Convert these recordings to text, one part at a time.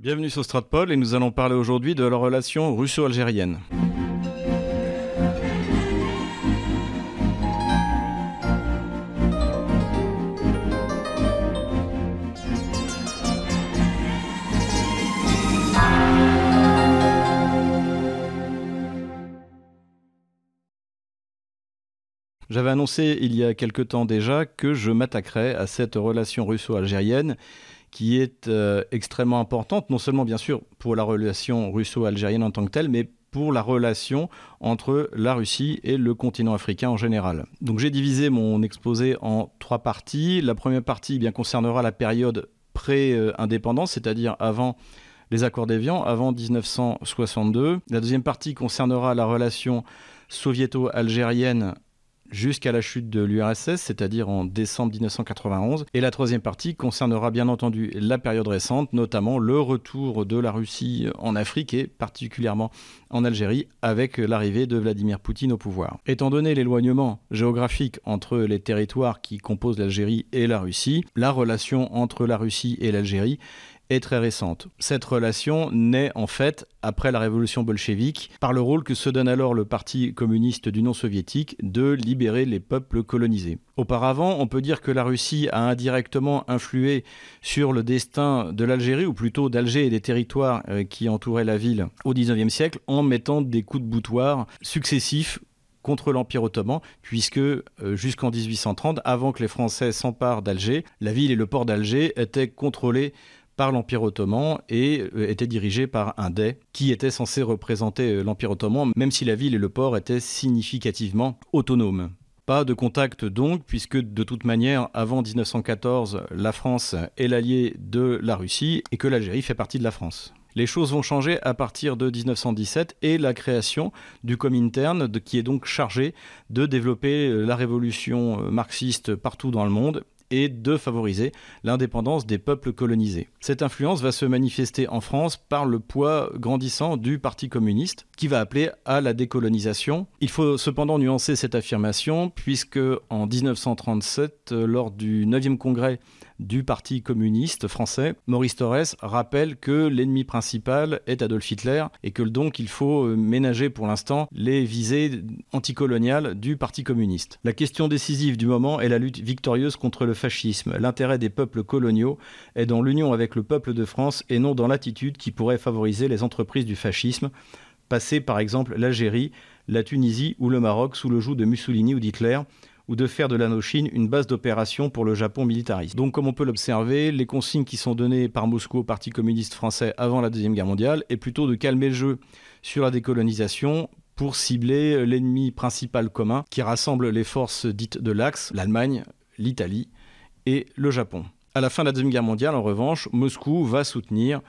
Bienvenue sur Stratpol et nous allons parler aujourd'hui de la relation russo-algérienne. J'avais annoncé il y a quelque temps déjà que je m'attaquerais à cette relation russo-algérienne qui est euh, extrêmement importante, non seulement bien sûr pour la relation russo-algérienne en tant que telle, mais pour la relation entre la Russie et le continent africain en général. Donc j'ai divisé mon exposé en trois parties. La première partie eh bien, concernera la période pré-indépendance, c'est-à-dire avant les accords d'Évian, avant 1962. La deuxième partie concernera la relation soviéto-algérienne jusqu'à la chute de l'URSS, c'est-à-dire en décembre 1991. Et la troisième partie concernera bien entendu la période récente, notamment le retour de la Russie en Afrique et particulièrement en Algérie avec l'arrivée de Vladimir Poutine au pouvoir. Étant donné l'éloignement géographique entre les territoires qui composent l'Algérie et la Russie, la relation entre la Russie et l'Algérie est très récente. Cette relation naît en fait après la révolution bolchevique par le rôle que se donne alors le Parti communiste du non soviétique de libérer les peuples colonisés. Auparavant, on peut dire que la Russie a indirectement influé sur le destin de l'Algérie, ou plutôt d'Alger et des territoires euh, qui entouraient la ville au XIXe siècle, en mettant des coups de boutoir successifs contre l'Empire ottoman, puisque euh, jusqu'en 1830, avant que les Français s'emparent d'Alger, la ville et le port d'Alger étaient contrôlés par l'Empire ottoman et euh, était dirigé par un Dey qui était censé représenter euh, l'Empire ottoman, même si la ville et le port étaient significativement autonomes. Pas de contact donc, puisque de toute manière, avant 1914, la France est l'allié de la Russie et que l'Algérie fait partie de la France. Les choses vont changer à partir de 1917 et la création du Comintern, qui est donc chargé de développer euh, la révolution marxiste partout dans le monde et de favoriser l'indépendance des peuples colonisés. Cette influence va se manifester en France par le poids grandissant du Parti communiste qui va appeler à la décolonisation. Il faut cependant nuancer cette affirmation puisque en 1937, lors du 9e congrès du Parti communiste français, Maurice Torres rappelle que l'ennemi principal est Adolf Hitler et que donc il faut euh, ménager pour l'instant les visées anticoloniales du Parti communiste. La question décisive du moment est la lutte victorieuse contre le fascisme. L'intérêt des peuples coloniaux est dans l'union avec le peuple de France et non dans l'attitude qui pourrait favoriser les entreprises du fascisme, passer par exemple l'Algérie, la Tunisie ou le Maroc sous le joug de Mussolini ou d'Hitler, ou de faire de l'Indochine une base d'opération pour le Japon militariste. Donc comme on peut l'observer, les consignes qui sont données par Moscou au Parti communiste français avant la Deuxième Guerre mondiale est plutôt de calmer le jeu sur la décolonisation pour cibler l'ennemi principal commun qui rassemble les forces dites de l'Axe, l'Allemagne, l'Italie et le Japon. À la fin de la Deuxième Guerre mondiale, en revanche, Moscou va soutenir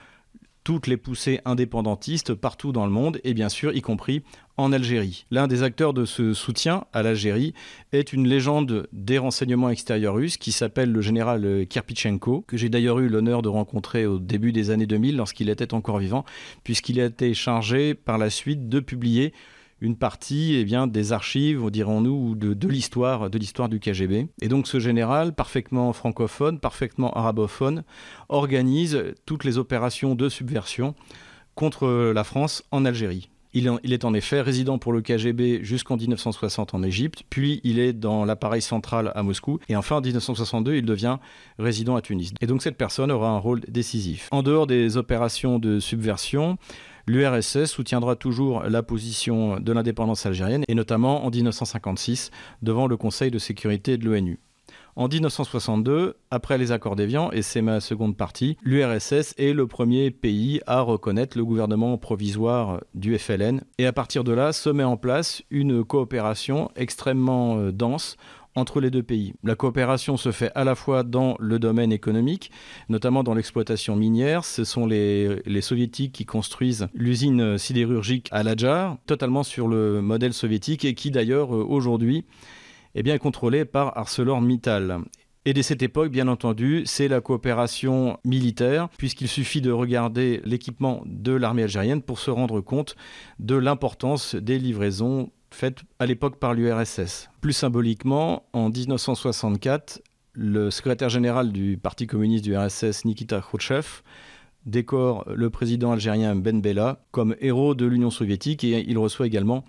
toutes les poussées indépendantistes partout dans le monde, et bien sûr y compris en Algérie. L'un des acteurs de ce soutien à l'Algérie est une légende des renseignements extérieurs russes qui s'appelle le général Kirpichenko, que j'ai d'ailleurs eu l'honneur de rencontrer au début des années 2000 lorsqu'il était encore vivant, puisqu'il a été chargé par la suite de publier une partie eh bien, des archives, dirons-nous, de, l'histoire de l'histoire du KGB. Et donc ce général, parfaitement francophone, parfaitement arabophone, organise toutes les opérations de subversion contre la France en Algérie. Il, est en effet résident pour le KGB jusqu'en 1960 en Égypte, puis il est dans l'appareil central à Moscou, et enfin en 1962 il devient résident à Tunis. Et donc cette personne aura un rôle décisif. En dehors des opérations de subversion, L'URSS soutiendra toujours la position de l'indépendance algérienne, et notamment en 1956 devant le Conseil de sécurité de l'ONU. En 1962, après les accords d'Évian, et c'est ma seconde partie, l'URSS est le premier pays à reconnaître le gouvernement provisoire du FLN, et à partir de là se met en place une coopération extrêmement euh, dense entre les deux pays. La coopération se fait à la fois dans le domaine économique, notamment dans l'exploitation minière. Ce sont les, soviétiques qui construisent l'usine sidérurgique à Lajar, totalement sur le modèle soviétique et qui d'ailleurs euh, aujourd'hui est bien contrôlée par ArcelorMittal. Et dès cette époque, bien entendu, c'est la coopération militaire, puisqu'il suffit de regarder l'équipement de l'armée algérienne pour se rendre compte de l'importance des livraisons faite à l'époque par l'URSS. Plus symboliquement, en 1964, le secrétaire général du Parti communiste du RSS, Nikita Khrouchtchev, décore le président algérien Ben Bella comme héros de l'Union soviétique et il reçoit également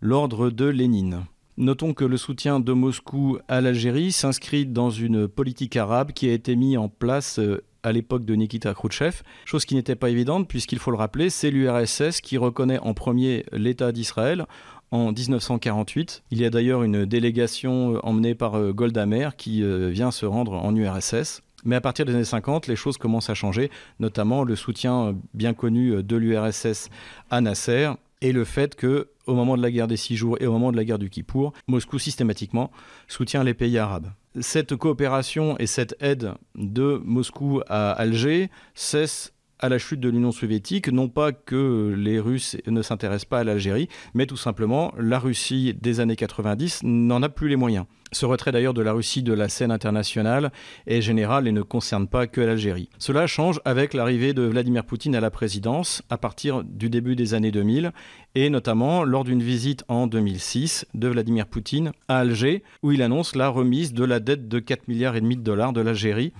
l'ordre de Lénine. Notons que le soutien de Moscou à l'Algérie s'inscrit dans une politique arabe qui a été mise en place euh, à l'époque de Nikita Khrouchtchev, chose qui n'était pas évidente puisqu'il faut le rappeler, c'est l'URSS qui reconnaît en premier l'État d'Israël en 1948. Il y a d'ailleurs une délégation euh, emmenée par euh, Golda Meir qui vient se rendre en URSS. Mais à partir des années 50, les choses commencent à changer, notamment le soutien bien connu de l'URSS à Nasser et le fait que au moment de la guerre des six jours et au moment de la guerre du Kippour, Moscou systématiquement soutient les pays arabes. Cette coopération et cette aide de Moscou à Alger cessent à la chute de l'Union soviétique, non pas que les Russes ne s'intéressent pas à l'Algérie, mais tout simplement la Russie des années 90 n'en a plus les moyens. Ce retrait d'ailleurs de la Russie de la scène internationale est général et ne concerne pas que l'Algérie. Cela change avec l'arrivée de Vladimir Poutine à la présidence à partir du début des années 2000 et notamment lors d'une visite en 2006 de Vladimir Poutine à Alger où il annonce la remise de la dette de 4 milliards et demi de dollars de l'Algérie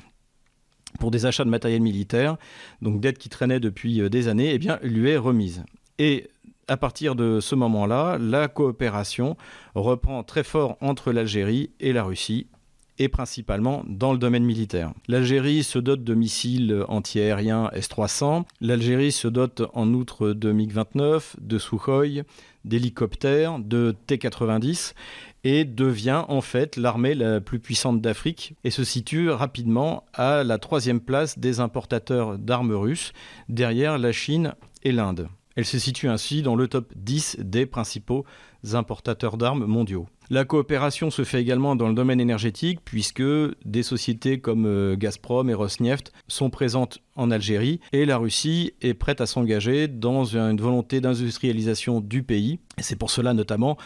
pour des achats de matériel militaire, donc dette qui traînait depuis euh, des années, eh bien, lui est remise. Et à partir de ce moment-là, la coopération reprend très fort entre l'Algérie et la Russie, et principalement dans le domaine militaire. L'Algérie se dote de missiles antiaériens S-300, l'Algérie se dote en outre de MiG-29, de Sukhoi, d'hélicoptères, de T-90, et devient en fait l'armée la plus puissante d'Afrique et se situe rapidement à la troisième place des importateurs d'armes russes, derrière la Chine et l'Inde. Elle se situe ainsi dans le top 10 des principaux importateurs d'armes mondiaux. La coopération se fait également dans le domaine énergétique puisque des sociétés comme euh, Gazprom et Rosneft sont présentes en Algérie et la Russie est prête à s'engager dans une volonté d'industrialisation du pays. C'est pour cela notamment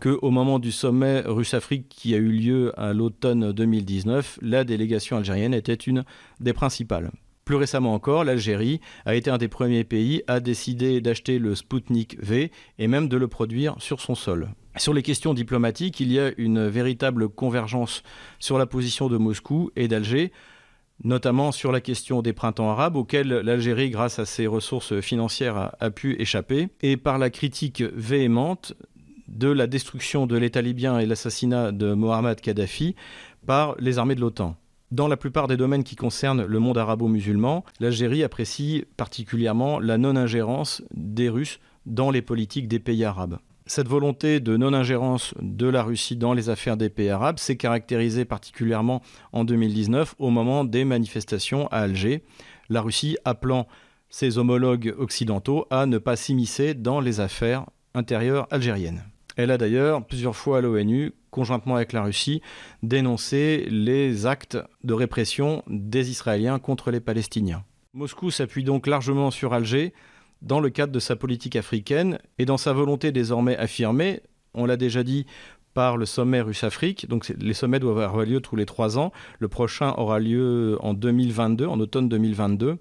qu'au moment du sommet Russe-Afrique qui a eu lieu à l'automne 2019, la délégation algérienne était une des principales. Plus récemment encore, l'Algérie a été un des premiers pays à décider d'acheter le Sputnik V et même de le produire sur son sol. Sur les questions diplomatiques, il y a une véritable convergence sur la position de Moscou et d'Alger, notamment sur la question des printemps arabes, auxquels l'Algérie, grâce à ses ressources financières, a, pu échapper, et par la critique véhémente de la destruction de l'État libyen et l'assassinat de Mohamed Kadhafi par les armées de l'OTAN. Dans la plupart des domaines qui concernent le monde arabo-musulman, l'Algérie apprécie particulièrement la non-ingérence des Russes dans les politiques des pays arabes. Cette volonté de non-ingérence de la Russie dans les affaires des pays arabes s'est caractérisée particulièrement en 2019 au moment des manifestations à Alger, la Russie appelant ses homologues occidentaux à ne pas s'immiscer dans les affaires intérieures algériennes. Elle a d'ailleurs plusieurs fois à l'ONU conjointement avec la Russie, dénoncer les actes de répression des Israéliens contre les Palestiniens. Moscou s'appuie donc largement sur Alger dans le cadre de sa politique africaine et dans sa volonté désormais affirmée, on l'a déjà dit, par le sommet russe-Afrique. Donc les sommets doivent avoir lieu tous les trois ans. Le prochain aura lieu en 2022, en automne 2022.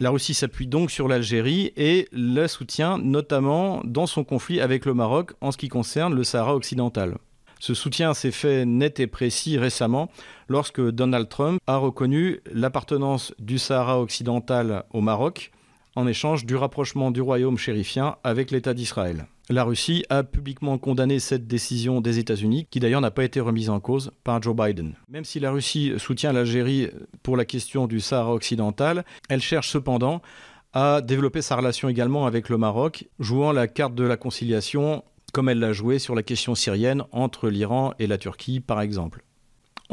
La Russie s'appuie donc sur l'Algérie et la soutient notamment dans son conflit avec le Maroc en ce qui concerne le Sahara occidental. Ce soutien s'est fait net et précis récemment lorsque Donald Trump a reconnu l'appartenance du Sahara occidental au Maroc en échange du rapprochement du royaume chérifien avec l'État d'Israël. La Russie a publiquement condamné cette décision des États-Unis, qui d'ailleurs n'a pas été remise en cause par Joe Biden. Même si la Russie soutient l'Algérie pour la question du Sahara occidental, elle cherche cependant à développer sa relation également avec le Maroc, jouant la carte de la conciliation comme elle l'a joué sur la question syrienne entre l'Iran et la Turquie, par exemple.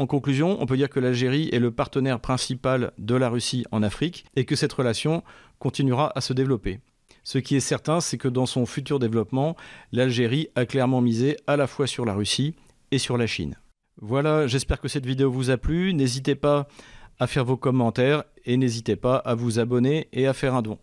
En conclusion, on peut dire que l'Algérie est le partenaire principal de la Russie en Afrique et que cette relation continuera à se développer. Ce qui est certain, c'est que dans son futur développement, l'Algérie a clairement misé à la fois sur la Russie et sur la Chine. Voilà, j'espère que cette vidéo vous a plu. N'hésitez pas à faire vos commentaires et n'hésitez pas à vous abonner et à faire un don.